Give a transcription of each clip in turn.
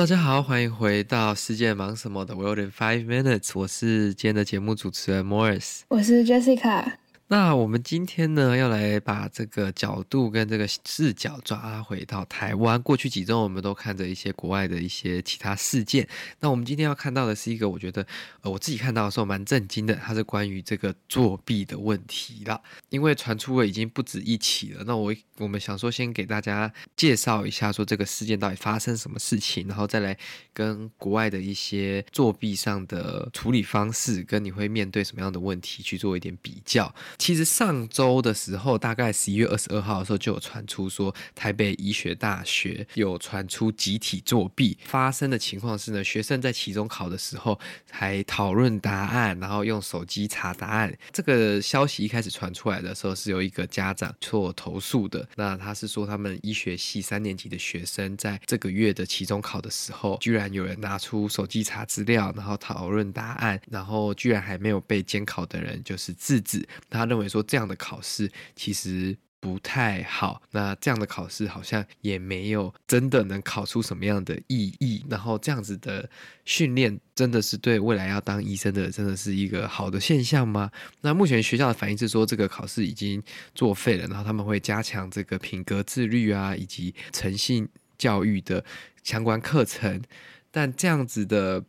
大家好，欢迎回到世界忙什么的 World in Five Minutes，我是今天的节目主持人 Morris，我是 Jessica。那我们今天呢，要来把这个角度跟这个视角抓回到台湾。过去几周，我们都看着一些国外的一些其他事件。那我们今天要看到的是一个，我觉得呃，我自己看到的时候蛮震惊的，它是关于这个作弊的问题啦。因为传出了已经不止一起了。那我我们想说，先给大家介绍一下，说这个事件到底发生什么事情，然后再来跟国外的一些作弊上的处理方式，跟你会面对什么样的问题去做一点比较。其实上周的时候，大概十一月二十二号的时候，就有传出说台北医学大学有传出集体作弊发生的情况是呢，学生在期中考的时候还讨论答案，然后用手机查答案。这个消息一开始传出来的时候，是有一个家长做投诉的。那他是说，他们医学系三年级的学生在这个月的期中考的时候，居然有人拿出手机查资料，然后讨论答案，然后居然还没有被监考的人就是制止他。认为说这样的考试其实不太好，那这样的考试好像也没有真的能考出什么样的意义。然后这样子的训练真的是对未来要当医生的真的是一个好的现象吗？那目前学校的反应是说这个考试已经作废了，然后他们会加强这个品格自律啊以及诚信教育的相关课程。但这样子的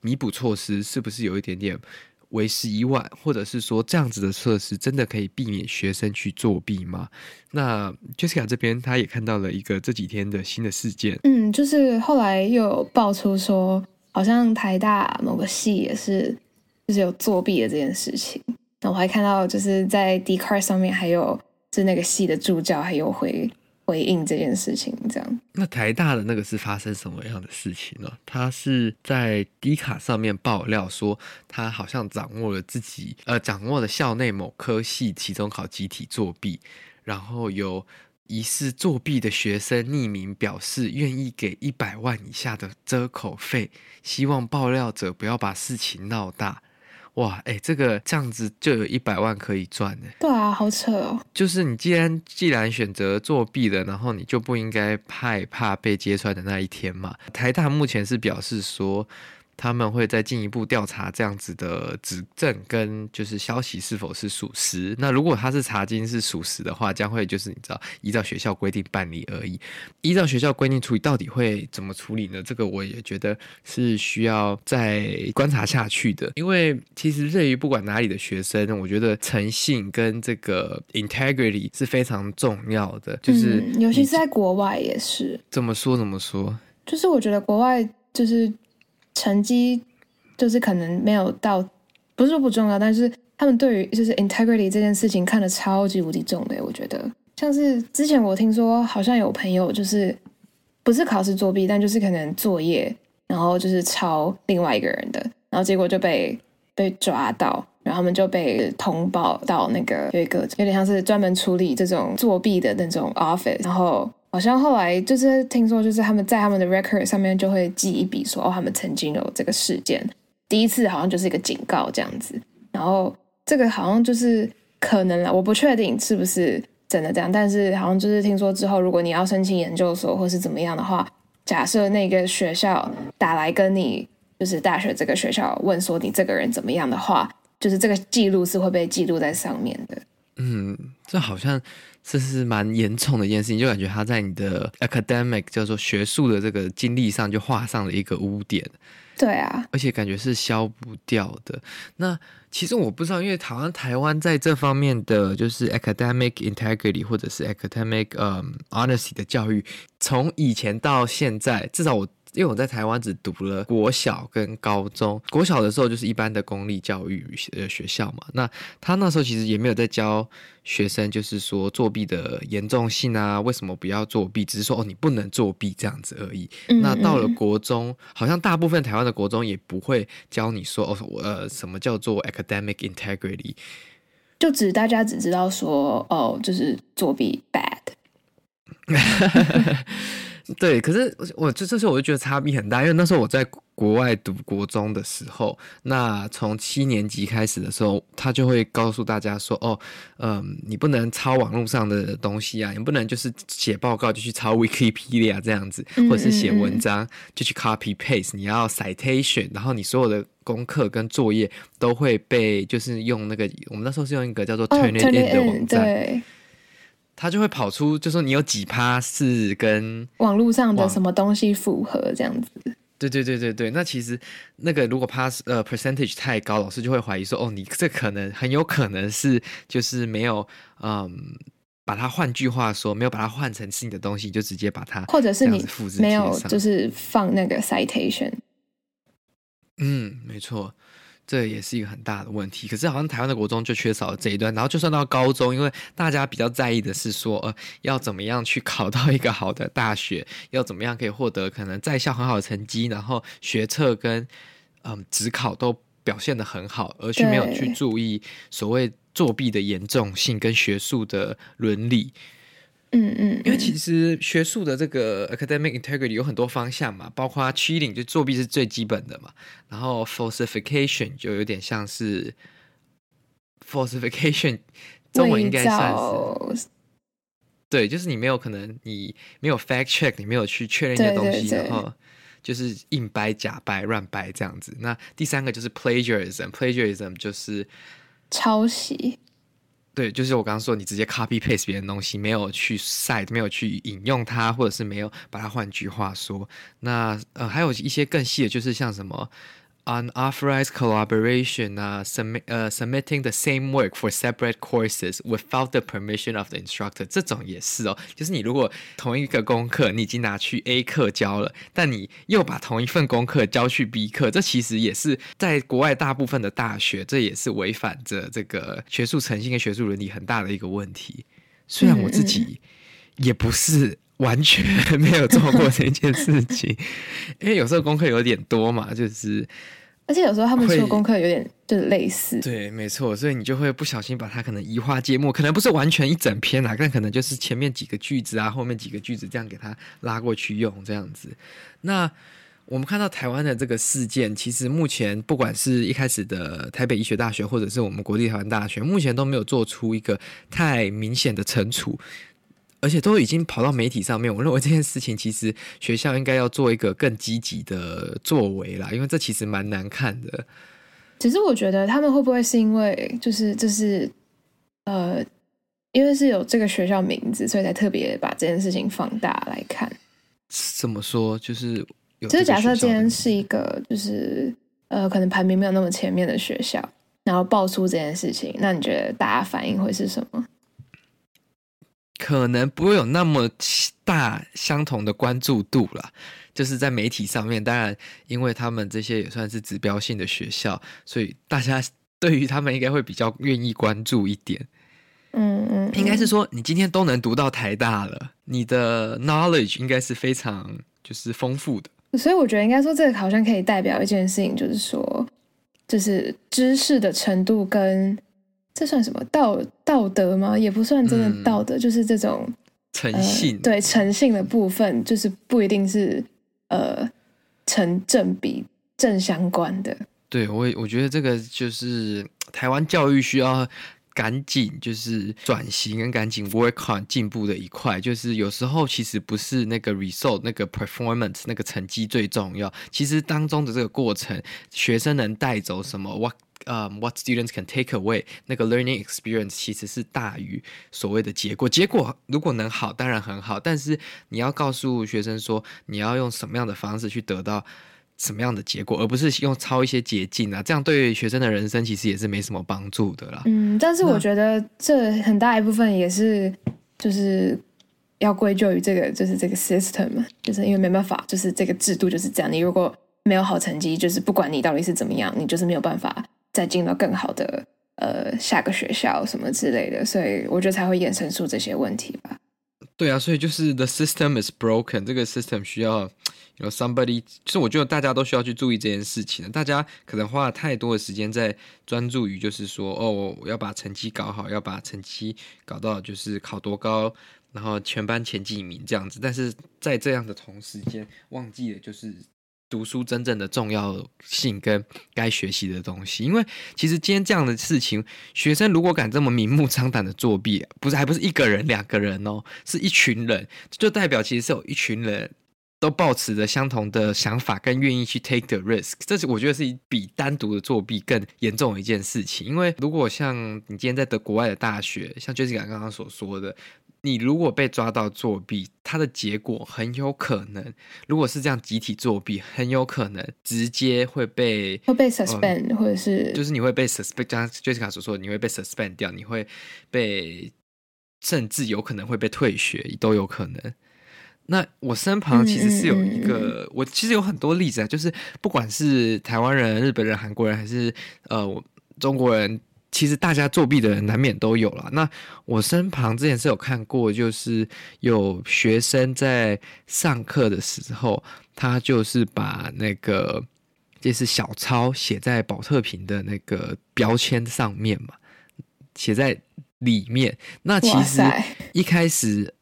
弥补措施是不是有一点点？为时已晚，或者是说这样子的措施真的可以避免学生去作弊吗？那 Jessica 这边他也看到了一个这几天的新的事件，嗯，就是后来又有爆出说，好像台大某个系也是就是有作弊的这件事情。那我还看到就是在 Dcard 上面还有是那个系的助教还有回。回应这件事情，这样。那台大的那个是发生什么样的事情呢？他是在 D 卡上面爆料说，他好像掌握了自己，呃，掌握了校内某科系期中考集体作弊，然后有疑似作弊的学生匿名表示愿意给一百万以下的遮口费，希望爆料者不要把事情闹大。哇，哎、欸，这个这样子就有一百万可以赚呢。对啊，好扯哦。就是你既然既然选择作弊了，然后你就不应该害怕被揭穿的那一天嘛。台大目前是表示说。他们会再进一步调查这样子的指证跟就是消息是否是属实。那如果他是查经是属实的话，将会就是你知道依照学校规定办理而已。依照学校规定处理，到底会怎么处理呢？这个我也觉得是需要再观察下去的。因为其实对于不管哪里的学生，我觉得诚信跟这个 integrity 是非常重要的。就是、嗯、尤其是在国外也是。怎么说？怎么说？就是我觉得国外就是。成绩就是可能没有到，不是说不重要，但是他们对于就是 integrity 这件事情看得超级无敌重的。我觉得像是之前我听说好像有朋友就是不是考试作弊，但就是可能作业然后就是抄另外一个人的，然后结果就被被抓到，然后他们就被通报到那个有一个有点像是专门处理这种作弊的那种 office，然后。好像后来就是听说，就是他们在他们的 record 上面就会记一笔，说哦，他们曾经有这个事件。第一次好像就是一个警告这样子，然后这个好像就是可能了，我不确定是不是真的这样，但是好像就是听说之后，如果你要申请研究所或是怎么样的话，假设那个学校打来跟你就是大学这个学校问说你这个人怎么样的话，就是这个记录是会被记录在上面的。嗯，这好像。这是蛮严重的一件事情，就感觉他在你的 academic 叫做学术的这个经历上就画上了一个污点。对啊，而且感觉是消不掉的。那其实我不知道，因为好像台湾在这方面的就是 academic integrity 或者是 academic um honesty 的教育，从以前到现在，至少我因为我在台湾只读了国小跟高中，国小的时候就是一般的公立教育呃学校嘛。那他那时候其实也没有在教学生，就是说作弊的严重性啊，为什么不要作弊，只是说哦你不能作弊这样子而已。嗯嗯，那到了国中，好像大部分台湾的国中也不会教你说哦呃什么叫做 academic integrity，就只大家只知道说哦就是作弊 bad。对，可是我这这时候我就觉得差别很大，因为那时候我在国外读国中的时候，那从七年级开始的时候，他就会告诉大家说，哦，嗯，你不能抄网络上的东西啊，你不能就是写报告就去抄 Wikipedia 这样子，或者是写文章就去 copy paste，你要 citation，然后你所有的功课跟作业都会被就是用那个我们那时候是用一个叫做 Turnitin 的网站。他就会跑出，就说你有几趴是跟网络上的什么东西符合这样子。对对对对对，那其实那个如果 pass 呃 percentage 太高，老师就会怀疑说，哦，你这可能很有可能是就是没有嗯，把它换句话说，没有把它换成是你的东西，就直接把它或者是你复制没有就是放那个 citation。嗯，没错。这也是一个很大的问题，可是好像台湾的国中就缺少了这一段，然后就算到高中，因为大家比较在意的是说，呃，要怎么样去考到一个好的大学，要怎么样可以获得可能在校很好的成绩，然后学测跟嗯指考都表现得很好，而却没有去注意所谓作弊的严重性跟学术的伦理。嗯嗯，因为其实学术的这个 academic integrity 有很多方向嘛，包括 cheating 就作弊是最基本的嘛，然后 falsification 就有点像是 falsification，中文应该算是对，就是你没有可能你没有 fact check，你没有去确认一些东西，然后就是硬掰、假掰、乱掰这样子。那第三个就是 plagiarism，plagiarism 就是抄袭。对，就是我刚刚说，你直接 copy paste 别人东西，没有去 cite，没有去引用它，或者是没有把它换句话说。那呃，还有一些更细的，就是像什么。Unauthorized collaboration 啊，submit 呃、uh, submitting the same work for separate courses without the permission of the instructor，这种也是哦。就是你如果同一个功课你已经拿去 A 课教了，但你又把同一份功课交去 B 课，这其实也是在国外大部分的大学，这也是违反着这个学术诚信跟学术伦理很大的一个问题。虽然我自己也不是完全没有做过这件事情，因为有时候功课有点多嘛，就是。而且有时候他们出的功课有点就是类似，对，没错，所以你就会不小心把它可能移花接木，可能不是完全一整篇啦，但可能就是前面几个句子啊，后面几个句子这样给它拉过去用这样子。那我们看到台湾的这个事件，其实目前不管是一开始的台北医学大学，或者是我们国立台湾大学，目前都没有做出一个太明显的惩处。而且都已经跑到媒体上面，我认为这件事情其实学校应该要做一个更积极的作为啦，因为这其实蛮难看的。只是我觉得他们会不会是因为就是就是呃，因为是有这个学校名字，所以才特别把这件事情放大来看？怎么说？就是有就是假设今天是一个就是呃，可能排名没有那么前面的学校，然后爆出这件事情，那你觉得大家反应会是什么？可能不会有那么大相同的关注度啦，就是在媒体上面。当然，因为他们这些也算是指标性的学校，所以大家对于他们应该会比较愿意关注一点。嗯嗯，应该是说你今天都能读到台大了，你的 knowledge 应该是非常就是丰富的。所以我觉得应该说这个好像可以代表一件事情，就是说，就是知识的程度跟。这算什么道道德吗？也不算真的道德，嗯、就是这种诚信、呃。对诚信的部分，就是不一定是呃成正比正相关的。对我，我觉得这个就是台湾教育需要赶紧就是转型跟赶紧 work on 进步的一块。就是有时候其实不是那个 result 那个 performance 那个成绩最重要，其实当中的这个过程，学生能带走什么？What 呃、um，what students can take away 那个 learning experience 其实是大于所谓的结果。结果如果能好，当然很好。但是你要告诉学生说，你要用什么样的方式去得到什么样的结果，而不是用抄一些捷径啊。这样对学生的人生其实也是没什么帮助的啦。嗯，但是我觉得这很大一部分也是就是要归咎于这个，就是这个 system 嘛，就是因为没办法，就是这个制度就是这样。你如果没有好成绩，就是不管你到底是怎么样，你就是没有办法再进到更好的呃下个学校什么之类的，所以我觉得才会衍生出这些问题吧。对啊，所以就是 the system is broken，这个 system 需要有 somebody，就是我觉得大家都需要去注意这件事情。大家可能花了太多的时间在专注于，就是说哦，我要把成绩搞好，要把成绩搞到就是考多高，然后全班前几名这样子。但是在这样的同时间，忘记了就是。读书真正的重要性跟该学习的东西，因为其实今天这样的事情，学生如果敢这么明目张胆的作弊，不是还不是一个人两个人哦，是一群人，就代表其实是有一群人都抱持着相同的想法，跟愿意去 take the risk。这是我觉得是比单独的作弊更严重的一件事情。因为如果像你今天在德国外的大学，像 Jessica 刚刚所说的。你如果被抓到作弊，它的结果很有可能，如果是这样集体作弊，很有可能直接会被会被 suspend，、嗯、或者是就是你会被 suspend，像 Jessica 所说，你会被 suspend 掉，你会被甚至有可能会被退学，都有可能。那我身旁其实是有一个，我其实有很多例子啊，就是不管是台湾人、日本人、韩国人，还是呃中国人。其实大家作弊的人难免都有了。那我身旁之前是有看过，就是有学生在上课的时候，他就是把那个就是小抄写在保特瓶的那个标签上面嘛，写在里面。那其实一开始。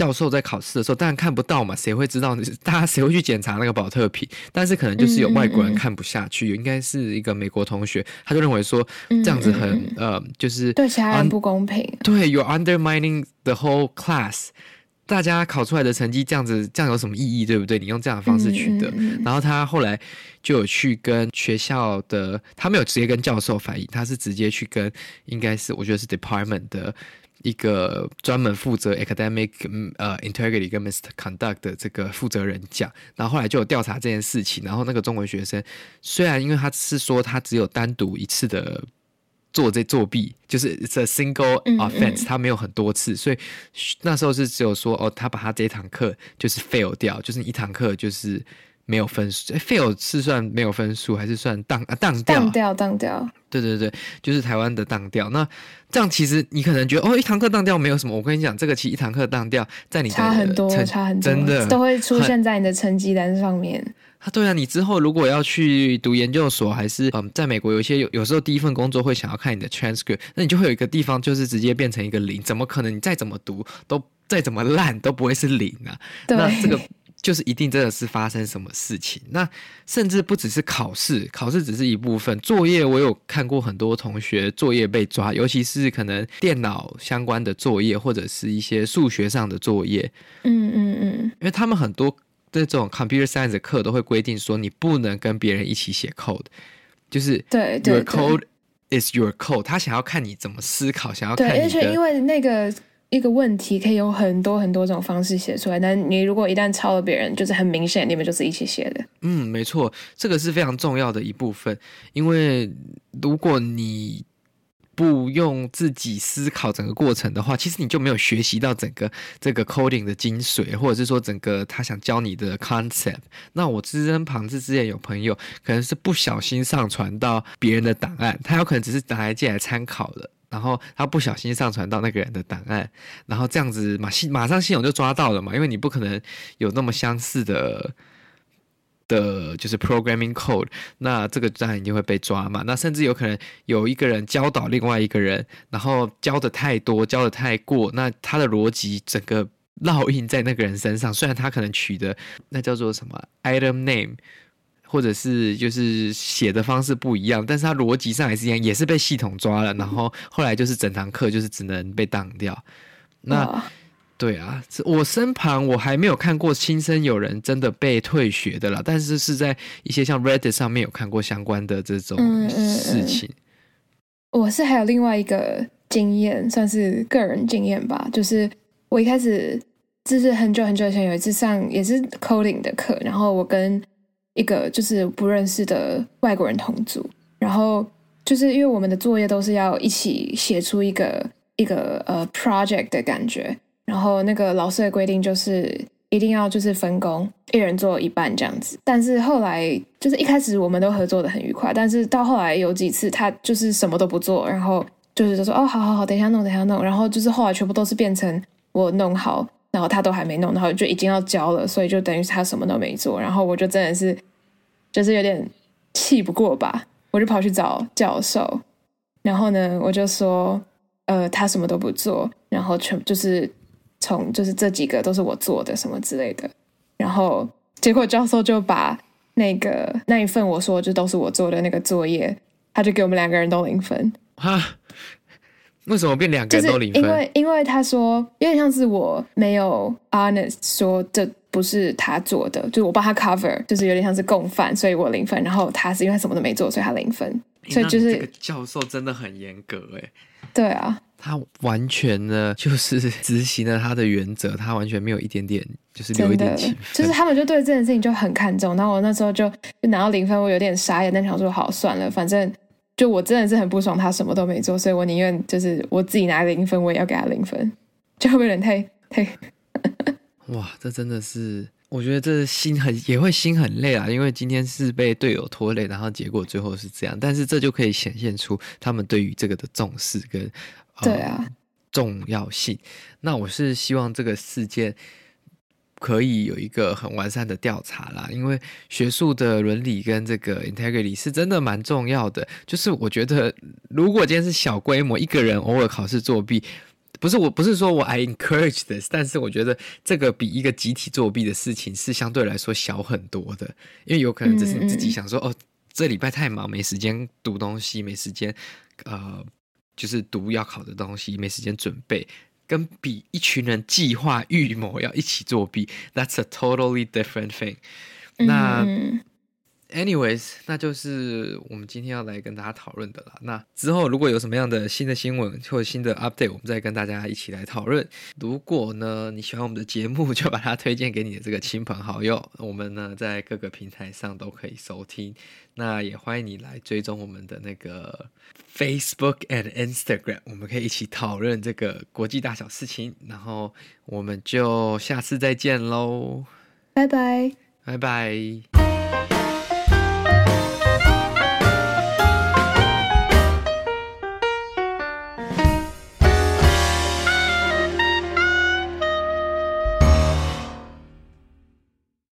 教授在考试的时候，当然看不到嘛，谁会知道？大家谁会去检查那个保特瓶？但是可能就是有外国人看不下去，嗯嗯、应该是一个美国同学，他就认为说这样子很呃，就是对其他人不公平。对，you're undermining the whole class。大家考出来的成绩这样子，这样有什么意义？对不对？你用这样的方式取得。然后他后来就有去跟学校的，他没有直接跟教授反映，他是直接去跟，应该是我觉得是 department 的。一个专门负责 academic 呃 integrity 跟 misconduct 的这个负责人讲，然后后来就有调查这件事情，然后那个中文学生虽然因为他是说他只有单独一次的做这作弊，就是 it's a single offense，他没有很多次，所以那时候是只有说哦，他把他这一堂课就是 fail 掉，就是一堂课就是。没有分数，fail 是算没有分数，还是算当啊当掉？当掉，当掉。对对对，就是台湾的当掉。那这样其实你可能觉得哦，一堂课当掉没有什么。我跟你讲，这个其实一堂课当掉，在你的差很多，差很多，真的都会出现在你的成绩单上面。啊，对啊，你之后如果要去读研究所，还是嗯，在美国有一些有有时候第一份工作会想要看你的 transcript，那你就会有一个地方就是直接变成一个零，怎么可能？你再怎么读都再怎么烂都不会是零啊。那这个。就是一定真的是发生什么事情，那甚至不只是考试，考试只是一部分。作业我有看过很多同学作业被抓，尤其是可能电脑相关的作业或者是一些数学上的作业。嗯嗯嗯，因为他们很多这种 computer science 的课都会规定说，你不能跟别人一起写 code，就是对对 your code is your code。他想要看你怎么思考，想要看你的。而且因为那个。一个问题可以有很多很多种方式写出来，但你如果一旦抄了别人，就是很明显你们就是一起写的。嗯，没错，这个是非常重要的一部分，因为如果你不用自己思考整个过程的话，其实你就没有学习到整个这个 coding 的精髓，或者是说整个他想教你的 concept。那我之身旁之之前有朋友可能是不小心上传到别人的档案，他有可能只是拿来借来参考的。然后他不小心上传到那个人的档案，然后这样子马系马上系统就抓到了嘛，因为你不可能有那么相似的的，就是 programming code，那这个当然就会被抓嘛。那甚至有可能有一个人教导另外一个人，然后教的太多，教的太过，那他的逻辑整个烙印在那个人身上。虽然他可能取的那叫做什么 item name。或者是就是写的方式不一样，但是他逻辑上也是一样，也是被系统抓了，然后后来就是整堂课就是只能被挡掉。那、哦、对啊，我身旁我还没有看过亲身有人真的被退学的啦，但是是在一些像 Reddit 上面有看过相关的这种事情。嗯嗯嗯、我是还有另外一个经验，算是个人经验吧，就是我一开始就是很久很久以前有一次上也是 coding 的课，然后我跟一个就是不认识的外国人同组，然后就是因为我们的作业都是要一起写出一个一个呃 project 的感觉，然后那个老师的规定就是一定要就是分工，一人做一半这样子。但是后来就是一开始我们都合作的很愉快，但是到后来有几次他就是什么都不做，然后就是就说哦，好好好，等一下弄，等一下弄，然后就是后来全部都是变成我弄好，然后他都还没弄，然后就已经要交了，所以就等于他什么都没做，然后我就真的是就是有点气不过吧，我就跑去找教授，然后呢，我就说。呃，他什么都不做，然后全就是从就是这几个都是我做的什么之类的，然后结果教授就把那个那一份我说就都是我做的那个作业，他就给我们两个人都零分。哈？为什么变两个人都零分？因为因为他说有点像是我没有 honest 说这不是他做的，就是我帮他 cover，就是有点像是共犯，所以我零分。然后他是因为他什么都没做，所以他零分。所以就是这个教授真的很严格哎。对啊，他完全呢就是执行了他的原则，他完全没有一点点就是留一点情，就是他们就对这件事情就很看重。然后我那时候就就拿到零分，我有点傻眼，但想说好算了，反正就我真的是很不爽，他什么都没做，所以我宁愿就是我自己拿零分，我也要给他零分，就会不会有点太太？哇，这真的是。我觉得这心很也会心很累啊，因为今天是被队友拖累，然后结果最后是这样。但是这就可以显现出他们对于这个的重视跟对啊、呃、重要性。那我是希望这个事件可以有一个很完善的调查啦，因为学术的伦理跟这个 integrity 是真的蛮重要的。就是我觉得，如果今天是小规模一个人偶尔考试作弊。不是，我不是说我 I encourage this，但是我觉得这个比一个集体作弊的事情是相对来说小很多的，因为有可能只是你自己想说，哦，这礼拜太忙，没时间读东西，没时间，呃，就是读要考的东西，没时间准备，跟比一群人计划预谋要一起作弊，That's a totally different thing。那。嗯 Anyways，那就是我们今天要来跟大家讨论的了。那之后如果有什么样的新的新闻或者新的 update，我们再跟大家一起来讨论。如果呢你喜欢我们的节目，就把它推荐给你的这个亲朋好友。我们呢在各个平台上都可以收听。那也欢迎你来追踪我们的那个 Facebook and Instagram，我们可以一起讨论这个国际大小事情。然后我们就下次再见喽，拜拜，拜拜。